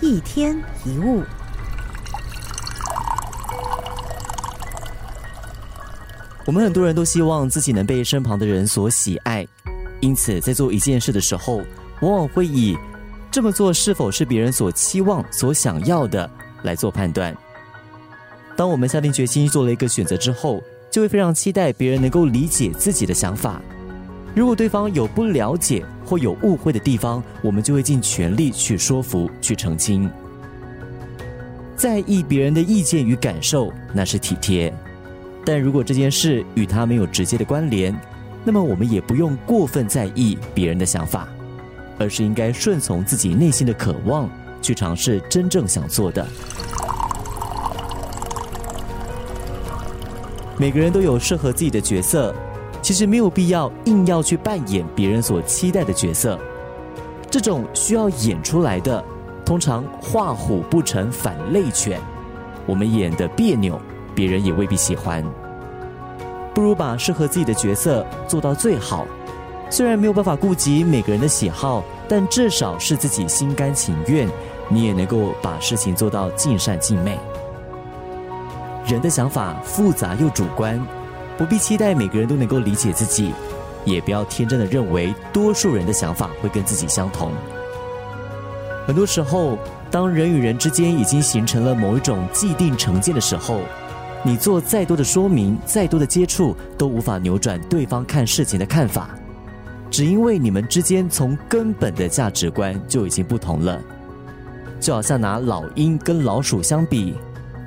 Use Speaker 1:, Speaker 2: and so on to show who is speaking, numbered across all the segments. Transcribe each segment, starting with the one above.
Speaker 1: 一天一物。
Speaker 2: 我们很多人都希望自己能被身旁的人所喜爱，因此在做一件事的时候，往往会以这么做是否是别人所期望、所想要的来做判断。当我们下定决心做了一个选择之后，就会非常期待别人能够理解自己的想法。如果对方有不了解或有误会的地方，我们就会尽全力去说服、去澄清。在意别人的意见与感受，那是体贴；但如果这件事与他没有直接的关联，那么我们也不用过分在意别人的想法，而是应该顺从自己内心的渴望，去尝试真正想做的。每个人都有适合自己的角色。其实没有必要硬要去扮演别人所期待的角色，这种需要演出来的，通常画虎不成反类犬。我们演的别扭，别人也未必喜欢。不如把适合自己的角色做到最好。虽然没有办法顾及每个人的喜好，但至少是自己心甘情愿，你也能够把事情做到尽善尽美。人的想法复杂又主观。不必期待每个人都能够理解自己，也不要天真的认为多数人的想法会跟自己相同。很多时候，当人与人之间已经形成了某一种既定成见的时候，你做再多的说明、再多的接触，都无法扭转对方看事情的看法，只因为你们之间从根本的价值观就已经不同了。就好像拿老鹰跟老鼠相比，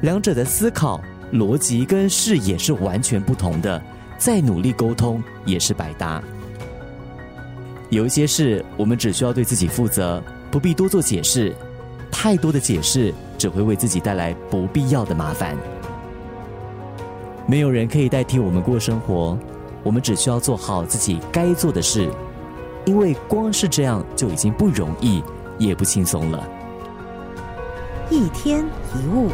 Speaker 2: 两者的思考。逻辑跟视野是完全不同的，再努力沟通也是白搭。有一些事，我们只需要对自己负责，不必多做解释。太多的解释只会为自己带来不必要的麻烦。没有人可以代替我们过生活，我们只需要做好自己该做的事，因为光是这样就已经不容易，也不轻松了。
Speaker 1: 一天一物。